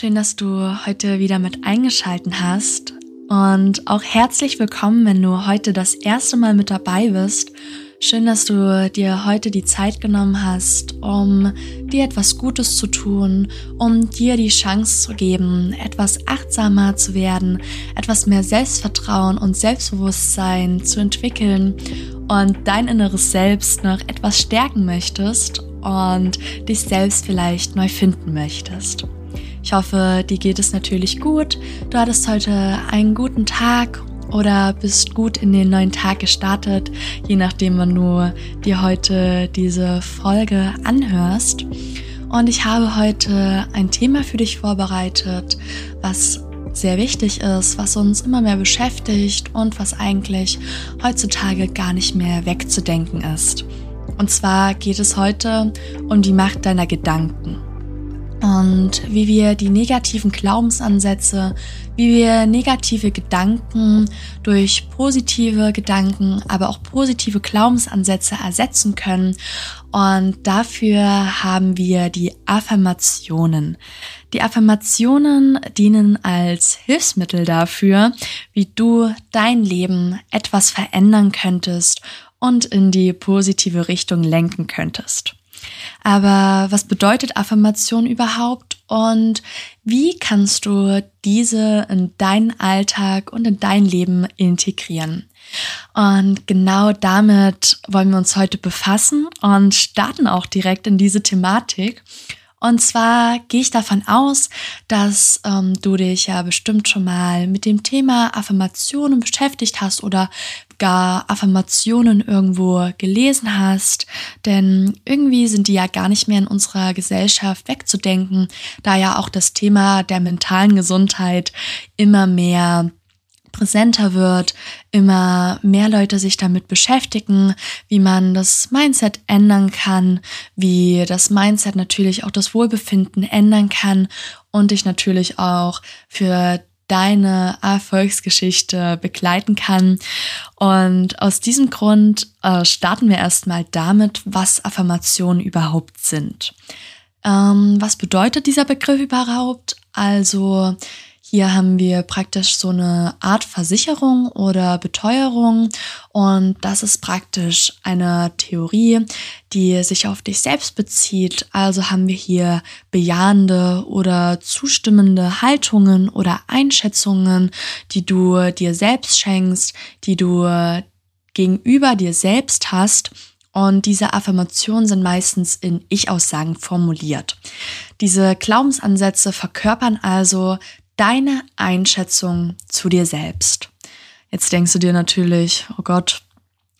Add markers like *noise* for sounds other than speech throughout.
Schön, dass du heute wieder mit eingeschalten hast und auch herzlich willkommen, wenn du heute das erste Mal mit dabei bist. Schön, dass du dir heute die Zeit genommen hast, um dir etwas Gutes zu tun, um dir die Chance zu geben, etwas achtsamer zu werden, etwas mehr Selbstvertrauen und Selbstbewusstsein zu entwickeln und dein inneres Selbst noch etwas stärken möchtest und dich selbst vielleicht neu finden möchtest. Ich hoffe, dir geht es natürlich gut. Du hattest heute einen guten Tag oder bist gut in den neuen Tag gestartet, je nachdem, wann du dir heute diese Folge anhörst. Und ich habe heute ein Thema für dich vorbereitet, was sehr wichtig ist, was uns immer mehr beschäftigt und was eigentlich heutzutage gar nicht mehr wegzudenken ist. Und zwar geht es heute um die Macht deiner Gedanken und wie wir die negativen Glaubensansätze, wie wir negative Gedanken durch positive Gedanken, aber auch positive Glaubensansätze ersetzen können. Und dafür haben wir die Affirmationen. Die Affirmationen dienen als Hilfsmittel dafür, wie du dein Leben etwas verändern könntest und in die positive Richtung lenken könntest. Aber was bedeutet Affirmation überhaupt und wie kannst du diese in deinen Alltag und in dein Leben integrieren? Und genau damit wollen wir uns heute befassen und starten auch direkt in diese Thematik. Und zwar gehe ich davon aus, dass ähm, du dich ja bestimmt schon mal mit dem Thema Affirmationen beschäftigt hast oder gar Affirmationen irgendwo gelesen hast. Denn irgendwie sind die ja gar nicht mehr in unserer Gesellschaft wegzudenken, da ja auch das Thema der mentalen Gesundheit immer mehr präsenter wird, immer mehr Leute sich damit beschäftigen, wie man das Mindset ändern kann, wie das Mindset natürlich auch das Wohlbefinden ändern kann und dich natürlich auch für deine Erfolgsgeschichte begleiten kann. Und aus diesem Grund äh, starten wir erstmal damit, was Affirmationen überhaupt sind. Ähm, was bedeutet dieser Begriff überhaupt? Also hier haben wir praktisch so eine Art Versicherung oder Beteuerung und das ist praktisch eine Theorie, die sich auf dich selbst bezieht. Also haben wir hier bejahende oder zustimmende Haltungen oder Einschätzungen, die du dir selbst schenkst, die du gegenüber dir selbst hast. Und diese Affirmationen sind meistens in Ich-Aussagen formuliert. Diese Glaubensansätze verkörpern also deine Einschätzung zu dir selbst. Jetzt denkst du dir natürlich, oh Gott,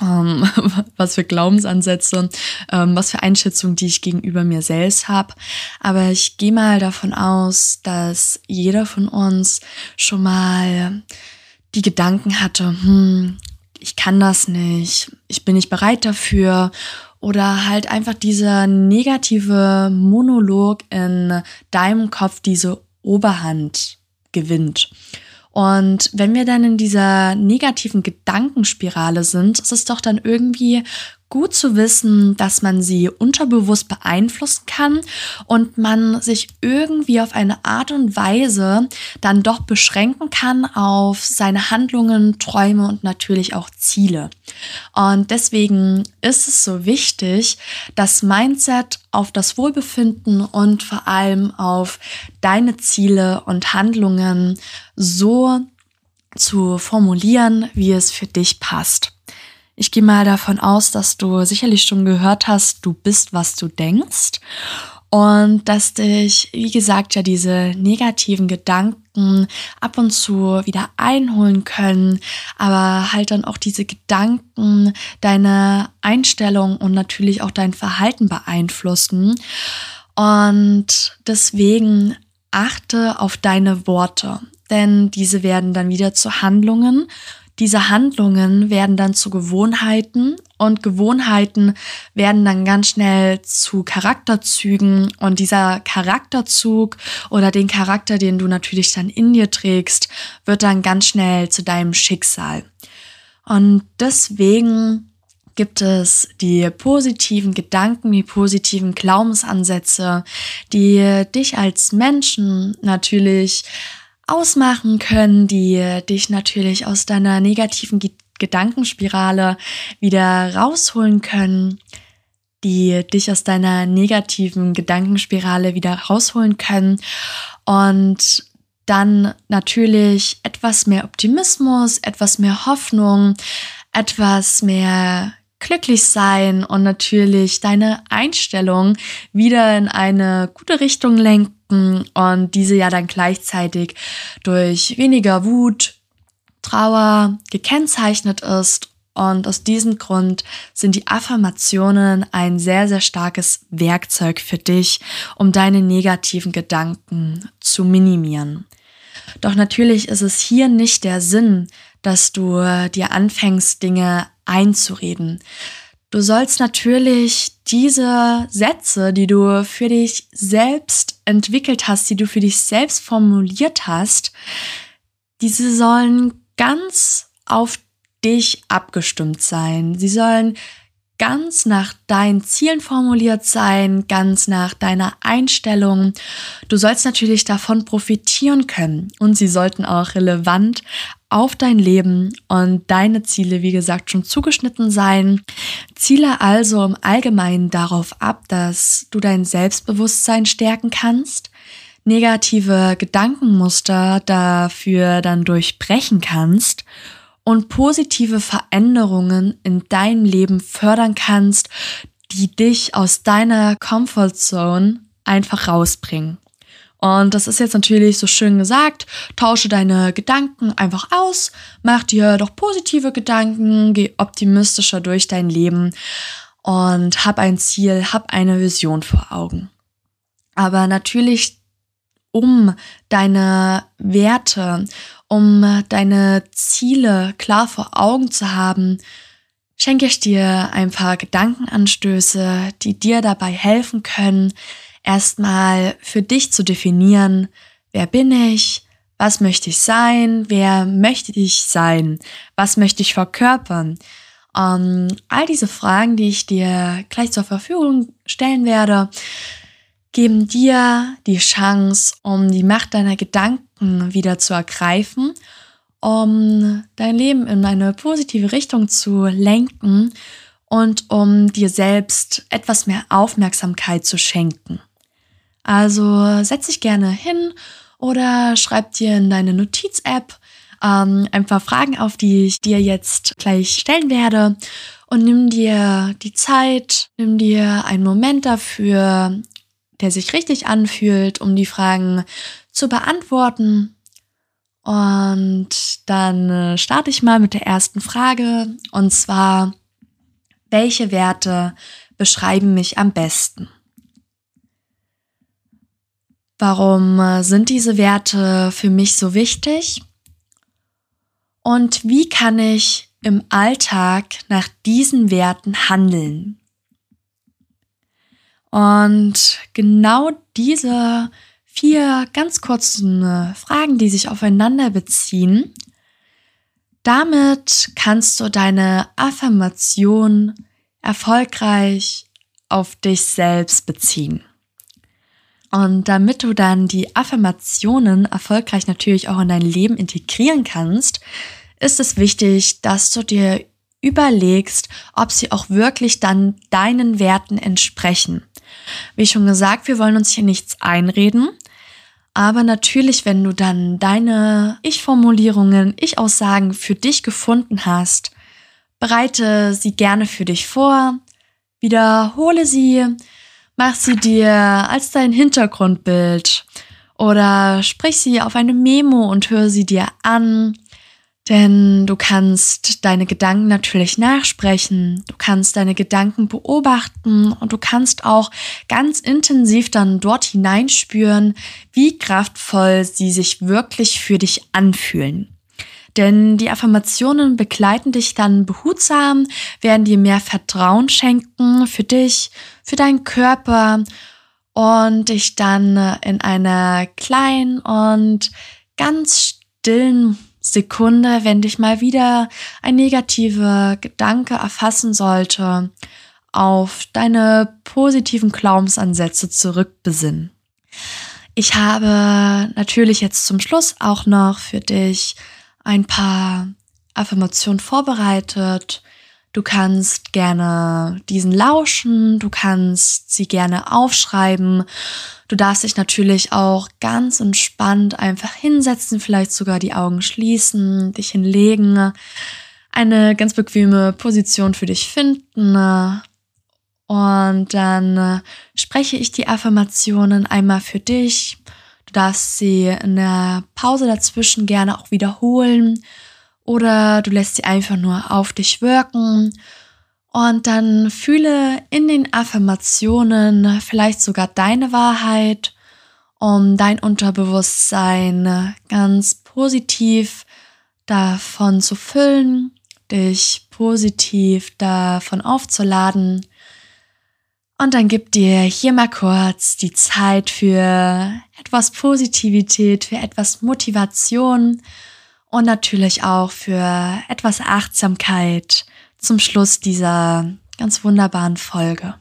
ähm, *laughs* was für Glaubensansätze, ähm, was für Einschätzungen, die ich gegenüber mir selbst habe. Aber ich gehe mal davon aus, dass jeder von uns schon mal die Gedanken hatte, hm, ich kann das nicht, ich bin nicht bereit dafür. Oder halt einfach dieser negative Monolog in deinem Kopf, diese Oberhand gewinnt. Und wenn wir dann in dieser negativen Gedankenspirale sind, ist es doch dann irgendwie gut zu wissen, dass man sie unterbewusst beeinflussen kann und man sich irgendwie auf eine Art und Weise dann doch beschränken kann auf seine Handlungen, Träume und natürlich auch Ziele. Und deswegen ist es so wichtig, das Mindset auf das Wohlbefinden und vor allem auf deine Ziele und Handlungen so zu formulieren, wie es für dich passt. Ich gehe mal davon aus, dass du sicherlich schon gehört hast, du bist, was du denkst. Und dass dich, wie gesagt, ja diese negativen Gedanken ab und zu wieder einholen können, aber halt dann auch diese Gedanken deine Einstellung und natürlich auch dein Verhalten beeinflussen. Und deswegen achte auf deine Worte, denn diese werden dann wieder zu Handlungen diese Handlungen werden dann zu Gewohnheiten und Gewohnheiten werden dann ganz schnell zu Charakterzügen und dieser Charakterzug oder den Charakter, den du natürlich dann in dir trägst, wird dann ganz schnell zu deinem Schicksal. Und deswegen gibt es die positiven Gedanken, die positiven Glaubensansätze, die dich als Menschen natürlich ausmachen können, die dich natürlich aus deiner negativen Gedankenspirale wieder rausholen können, die dich aus deiner negativen Gedankenspirale wieder rausholen können. Und dann natürlich etwas mehr Optimismus, etwas mehr Hoffnung, etwas mehr glücklich sein und natürlich deine Einstellung wieder in eine gute Richtung lenken und diese ja dann gleichzeitig durch weniger Wut, Trauer gekennzeichnet ist. Und aus diesem Grund sind die Affirmationen ein sehr, sehr starkes Werkzeug für dich, um deine negativen Gedanken zu minimieren. Doch natürlich ist es hier nicht der Sinn, dass du dir anfängst, Dinge einzureden. Du sollst natürlich diese Sätze, die du für dich selbst entwickelt hast, die du für dich selbst formuliert hast, diese sollen ganz auf dich abgestimmt sein. Sie sollen ganz nach deinen Zielen formuliert sein, ganz nach deiner Einstellung. Du sollst natürlich davon profitieren können und sie sollten auch relevant auf dein Leben und deine Ziele, wie gesagt, schon zugeschnitten sein. Ziele also im Allgemeinen darauf ab, dass du dein Selbstbewusstsein stärken kannst, negative Gedankenmuster dafür dann durchbrechen kannst und positive Veränderungen in deinem Leben fördern kannst, die dich aus deiner Comfortzone einfach rausbringen. Und das ist jetzt natürlich so schön gesagt, tausche deine Gedanken einfach aus, mach dir doch positive Gedanken, geh optimistischer durch dein Leben. Und hab ein Ziel, hab eine Vision vor Augen. Aber natürlich um deine Werte, um deine Ziele klar vor Augen zu haben, schenke ich dir ein paar Gedankenanstöße, die dir dabei helfen können, erstmal für dich zu definieren, wer bin ich, was möchte ich sein, wer möchte ich sein, was möchte ich verkörpern. Um, all diese Fragen, die ich dir gleich zur Verfügung stellen werde, geben dir die Chance, um die Macht deiner Gedanken wieder zu ergreifen, um dein Leben in eine positive Richtung zu lenken und um dir selbst etwas mehr Aufmerksamkeit zu schenken. Also setz dich gerne hin oder schreib dir in deine Notiz-App ähm, ein paar Fragen auf, die ich dir jetzt gleich stellen werde. Und nimm dir die Zeit, nimm dir einen Moment dafür, der sich richtig anfühlt, um die Fragen zu beantworten. Und dann äh, starte ich mal mit der ersten Frage. Und zwar, welche Werte beschreiben mich am besten? Warum äh, sind diese Werte für mich so wichtig? Und wie kann ich im Alltag nach diesen Werten handeln? Und genau diese vier ganz kurzen äh, Fragen, die sich aufeinander beziehen, damit kannst du deine Affirmation erfolgreich auf dich selbst beziehen. Und damit du dann die Affirmationen erfolgreich natürlich auch in dein Leben integrieren kannst, ist es wichtig, dass du dir überlegst, ob sie auch wirklich dann deinen Werten entsprechen. Wie schon gesagt, wir wollen uns hier nichts einreden. Aber natürlich, wenn du dann deine Ich-Formulierungen, Ich-Aussagen für dich gefunden hast, bereite sie gerne für dich vor, wiederhole sie, mach sie dir als dein Hintergrundbild. Oder sprich sie auf eine Memo und hör sie dir an. Denn du kannst deine Gedanken natürlich nachsprechen, du kannst deine Gedanken beobachten. Und du kannst auch ganz intensiv dann dort hineinspüren, wie kraftvoll sie sich wirklich für dich anfühlen. Denn die Affirmationen begleiten dich dann behutsam, werden dir mehr Vertrauen schenken für dich, für deinen Körper und dich dann in einer kleinen und ganz stillen Sekunde, wenn dich mal wieder ein negativer Gedanke erfassen sollte, auf deine positiven Glaubensansätze zurückbesinnen. Ich habe natürlich jetzt zum Schluss auch noch für dich ein paar Affirmationen vorbereitet. Du kannst gerne diesen lauschen, du kannst sie gerne aufschreiben. Du darfst dich natürlich auch ganz entspannt einfach hinsetzen, vielleicht sogar die Augen schließen, dich hinlegen, eine ganz bequeme Position für dich finden und dann spreche ich die Affirmationen einmal für dich. Darfst sie in der Pause dazwischen gerne auch wiederholen oder du lässt sie einfach nur auf dich wirken. Und dann fühle in den Affirmationen vielleicht sogar deine Wahrheit, um dein Unterbewusstsein ganz positiv davon zu füllen, dich positiv davon aufzuladen und dann gib dir hier mal kurz die Zeit für etwas Positivität, für etwas Motivation und natürlich auch für etwas Achtsamkeit zum Schluss dieser ganz wunderbaren Folge.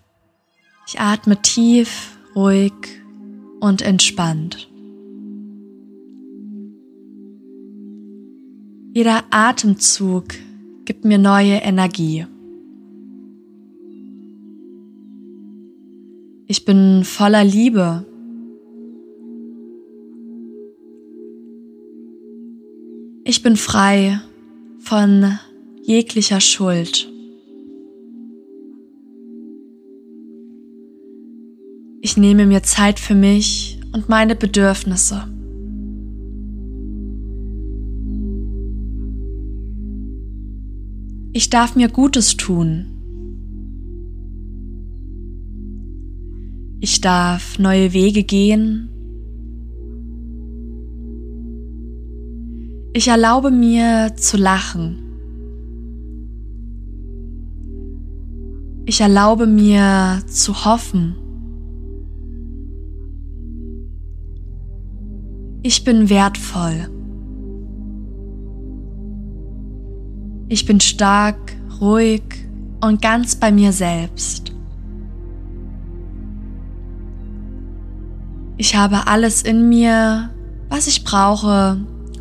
Ich atme tief, ruhig und entspannt. Jeder Atemzug gibt mir neue Energie. Ich bin voller Liebe. Ich bin frei von jeglicher Schuld. Ich nehme mir Zeit für mich und meine Bedürfnisse. Ich darf mir Gutes tun. Ich darf neue Wege gehen. Ich erlaube mir zu lachen. Ich erlaube mir zu hoffen. Ich bin wertvoll. Ich bin stark, ruhig und ganz bei mir selbst. Ich habe alles in mir, was ich brauche,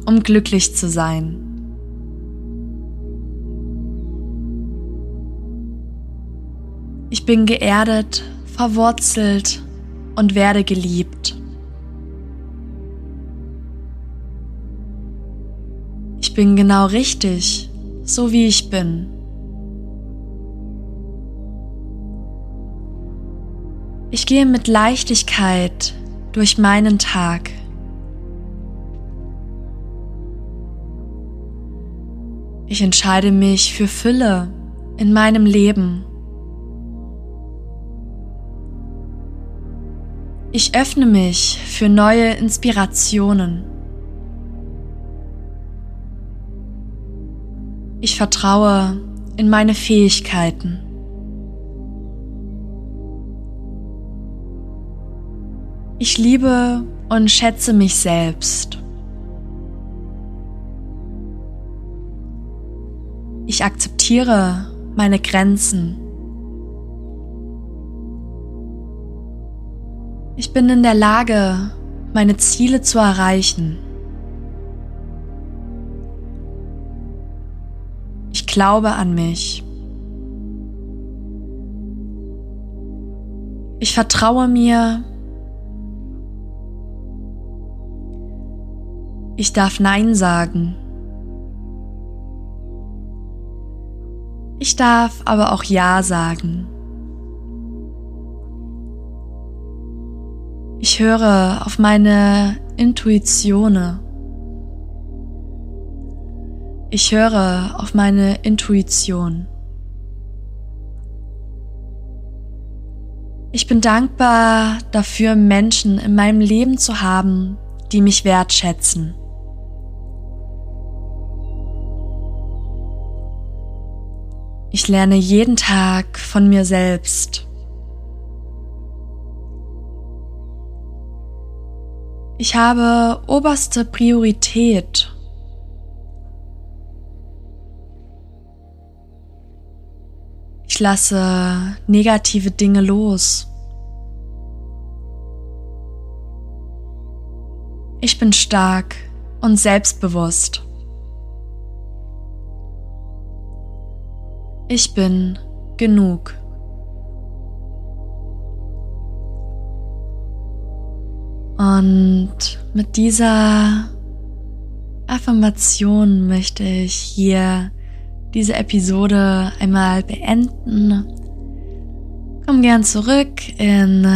um glücklich zu sein. Ich bin geerdet, verwurzelt und werde geliebt. Ich bin genau richtig, so wie ich bin. Ich gehe mit Leichtigkeit durch meinen Tag. Ich entscheide mich für Fülle in meinem Leben. Ich öffne mich für neue Inspirationen. Ich vertraue in meine Fähigkeiten. Ich liebe und schätze mich selbst. Ich akzeptiere meine Grenzen. Ich bin in der Lage, meine Ziele zu erreichen. Ich glaube an mich. Ich vertraue mir Ich darf Nein sagen. Ich darf aber auch Ja sagen. Ich höre auf meine Intuitionen. Ich höre auf meine Intuition. Ich bin dankbar dafür, Menschen in meinem Leben zu haben, die mich wertschätzen. Ich lerne jeden Tag von mir selbst. Ich habe oberste Priorität. Ich lasse negative Dinge los. Ich bin stark und selbstbewusst. Ich bin genug. Und mit dieser Affirmation möchte ich hier diese Episode einmal beenden. Komm gern zurück in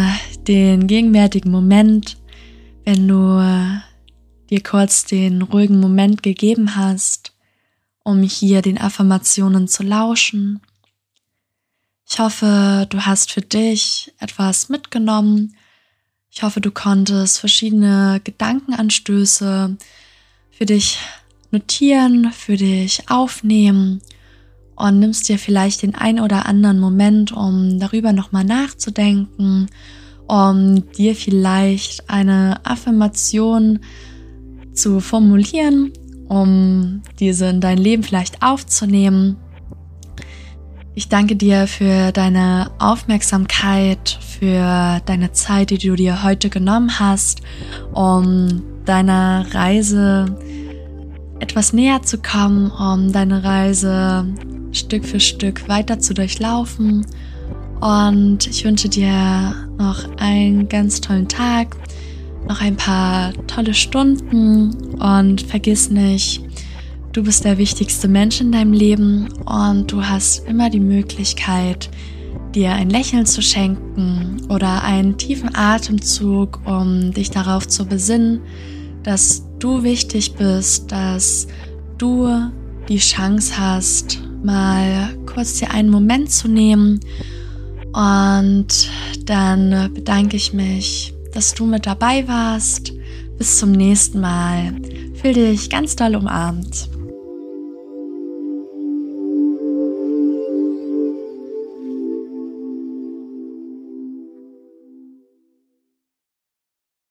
den gegenwärtigen Moment, wenn du dir kurz den ruhigen Moment gegeben hast, um hier den Affirmationen zu lauschen. Ich hoffe, du hast für dich etwas mitgenommen. Ich hoffe, du konntest verschiedene Gedankenanstöße für dich notieren, für dich aufnehmen und nimmst dir vielleicht den ein oder anderen Moment, um darüber nochmal nachzudenken, um dir vielleicht eine Affirmation zu formulieren, um diese in dein Leben vielleicht aufzunehmen. Ich danke dir für deine Aufmerksamkeit, für deine Zeit, die du dir heute genommen hast, um deiner Reise etwas näher zu kommen, um deine Reise Stück für Stück weiter zu durchlaufen. Und ich wünsche dir noch einen ganz tollen Tag, noch ein paar tolle Stunden und vergiss nicht, du bist der wichtigste Mensch in deinem Leben und du hast immer die Möglichkeit, dir ein Lächeln zu schenken oder einen tiefen Atemzug, um dich darauf zu besinnen, dass du wichtig bist, dass du die Chance hast, mal kurz dir einen Moment zu nehmen. Und dann bedanke ich mich, dass du mit dabei warst. Bis zum nächsten Mal. Fühl dich ganz doll umarmt.